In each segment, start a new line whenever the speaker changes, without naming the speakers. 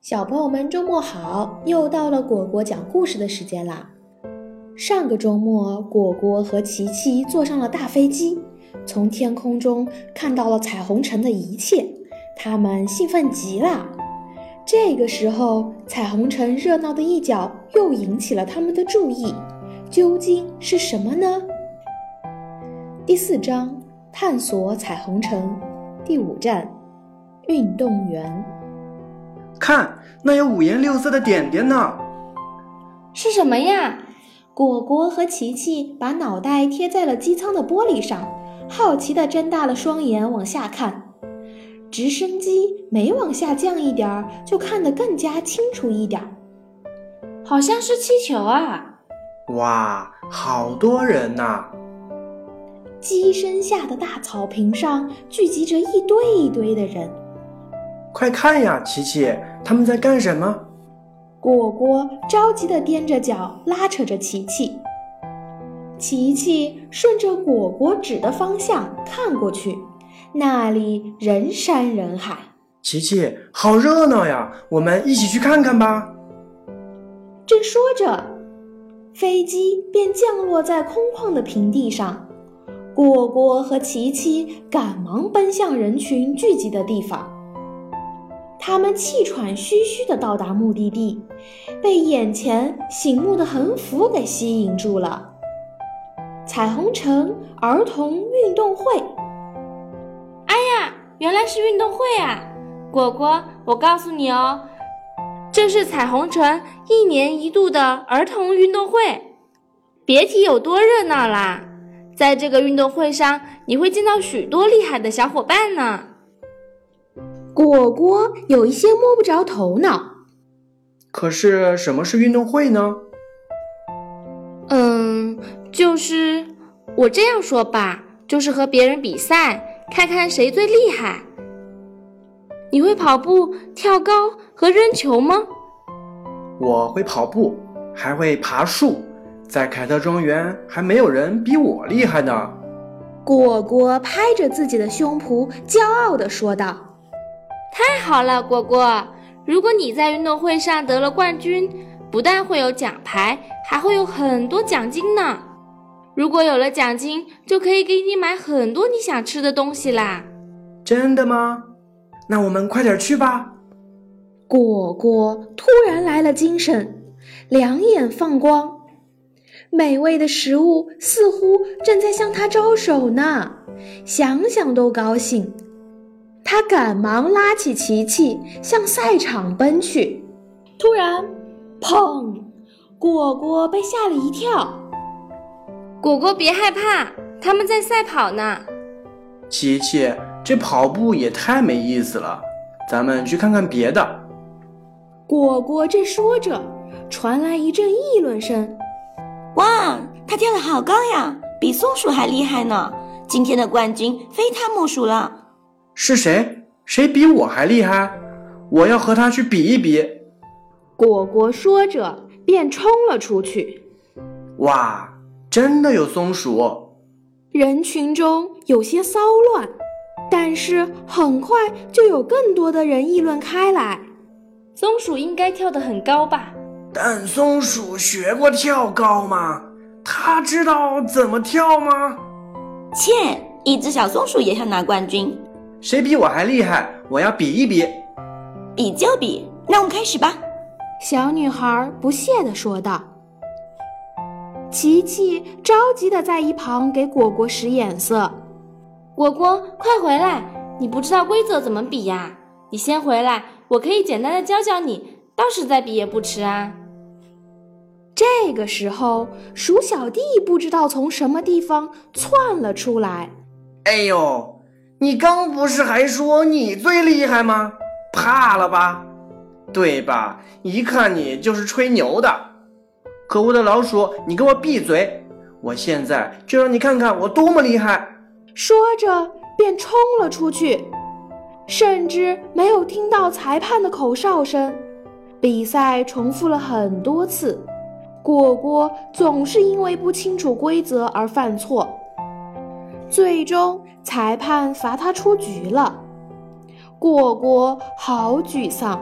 小朋友们，周末好！又到了果果讲故事的时间啦。上个周末，果果和琪琪坐上了大飞机，从天空中看到了彩虹城的一切，他们兴奋极了。这个时候，彩虹城热闹的一角又引起了他们的注意，究竟是什么呢？第四章：探索彩虹城，第五站：运动员。
看，那有五颜六色的点点呢，
是什么呀？
果果和琪琪把脑袋贴在了机舱的玻璃上，好奇地睁大了双眼往下看。直升机每往下降一点儿，就看得更加清楚一点儿。
好像是气球啊！
哇，好多人呐！
机身下的大草坪上聚集着一堆一堆的人。
快看呀，琪琪，他们在干什么？
果果着急地踮着脚拉扯着琪琪。琪琪顺着果果指的方向看过去，那里人山人海。
琪琪，好热闹呀，我们一起去看看吧。
正说着，飞机便降落在空旷的平地上。果果和琪琪赶忙奔向人群聚集的地方。他们气喘吁吁地到达目的地，被眼前醒目的横幅给吸引住了。彩虹城儿童运动会。
哎呀，原来是运动会啊！果果，我告诉你哦，这是彩虹城一年一度的儿童运动会，别提有多热闹啦！在这个运动会上，你会见到许多厉害的小伙伴呢。
果果有一些摸不着头脑。
可是什么是运动会呢？
嗯，就是我这样说吧，就是和别人比赛，看看谁最厉害。你会跑步、跳高和扔球吗？
我会跑步，还会爬树。在凯特庄园，还没有人比我厉害呢。
果果拍着自己的胸脯，骄傲地说道。
太好了，果果！如果你在运动会上得了冠军，不但会有奖牌，还会有很多奖金呢。如果有了奖金，就可以给你买很多你想吃的东西啦。
真的吗？那我们快点去吧。
果果突然来了精神，两眼放光，美味的食物似乎正在向他招手呢，想想都高兴。他赶忙拉起琪琪向赛场奔去，突然，砰！果果被吓了一跳。
果果别害怕，他们在赛跑呢。
琪琪，这跑步也太没意思了，咱们去看看别的。
果果正说着，传来一阵议论声：“
哇，他跳得好高呀，比松鼠还厉害呢！今天的冠军非他莫属了。”
是谁？谁比我还厉害？我要和他去比一比。
果果说着，便冲了出去。
哇，真的有松鼠！
人群中有些骚乱，但是很快就有更多的人议论开来。
松鼠应该跳得很高吧？
但松鼠学过跳高吗？它知道怎么跳吗？
切！一只小松鼠也想拿冠军。
谁比我还厉害？我要比一比。
比就比，那我们开始吧。
小女孩不屑地说道。琪琪着急地在一旁给果果使眼色。
果果，快回来！你不知道规则怎么比呀？你先回来，我可以简单的教教你，到时再比也不迟啊。
这个时候，鼠小弟不知道从什么地方窜了出来。
哎呦！你刚不是还说你最厉害吗？怕了吧？对吧？一看你就是吹牛的。可恶的老鼠，你给我闭嘴！我现在就让你看看我多么厉害！
说着便冲了出去，甚至没有听到裁判的口哨声。比赛重复了很多次，果果总是因为不清楚规则而犯错。最终，裁判罚他出局了。果果好沮丧，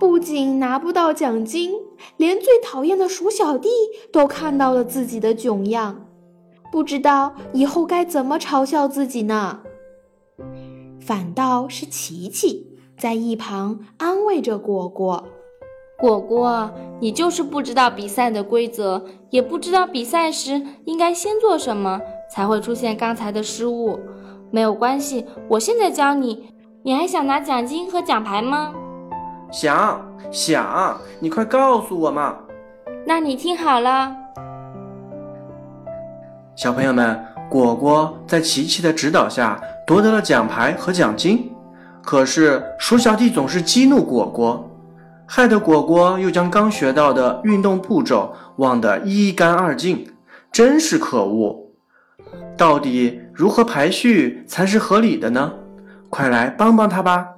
不仅拿不到奖金，连最讨厌的鼠小弟都看到了自己的囧样，不知道以后该怎么嘲笑自己呢。反倒是琪琪在一旁安慰着果果：“
果果，你就是不知道比赛的规则，也不知道比赛时应该先做什么，才会出现刚才的失误。没有关系，我现在教你。你还想拿奖金和奖牌吗？
想想，你快告诉我嘛！
那你听好了，
小朋友们，果果在琪琪的指导下。”夺得了奖牌和奖金，可是鼠小弟总是激怒果果，害得果果又将刚学到的运动步骤忘得一干二净，真是可恶！到底如何排序才是合理的呢？快来帮帮他吧！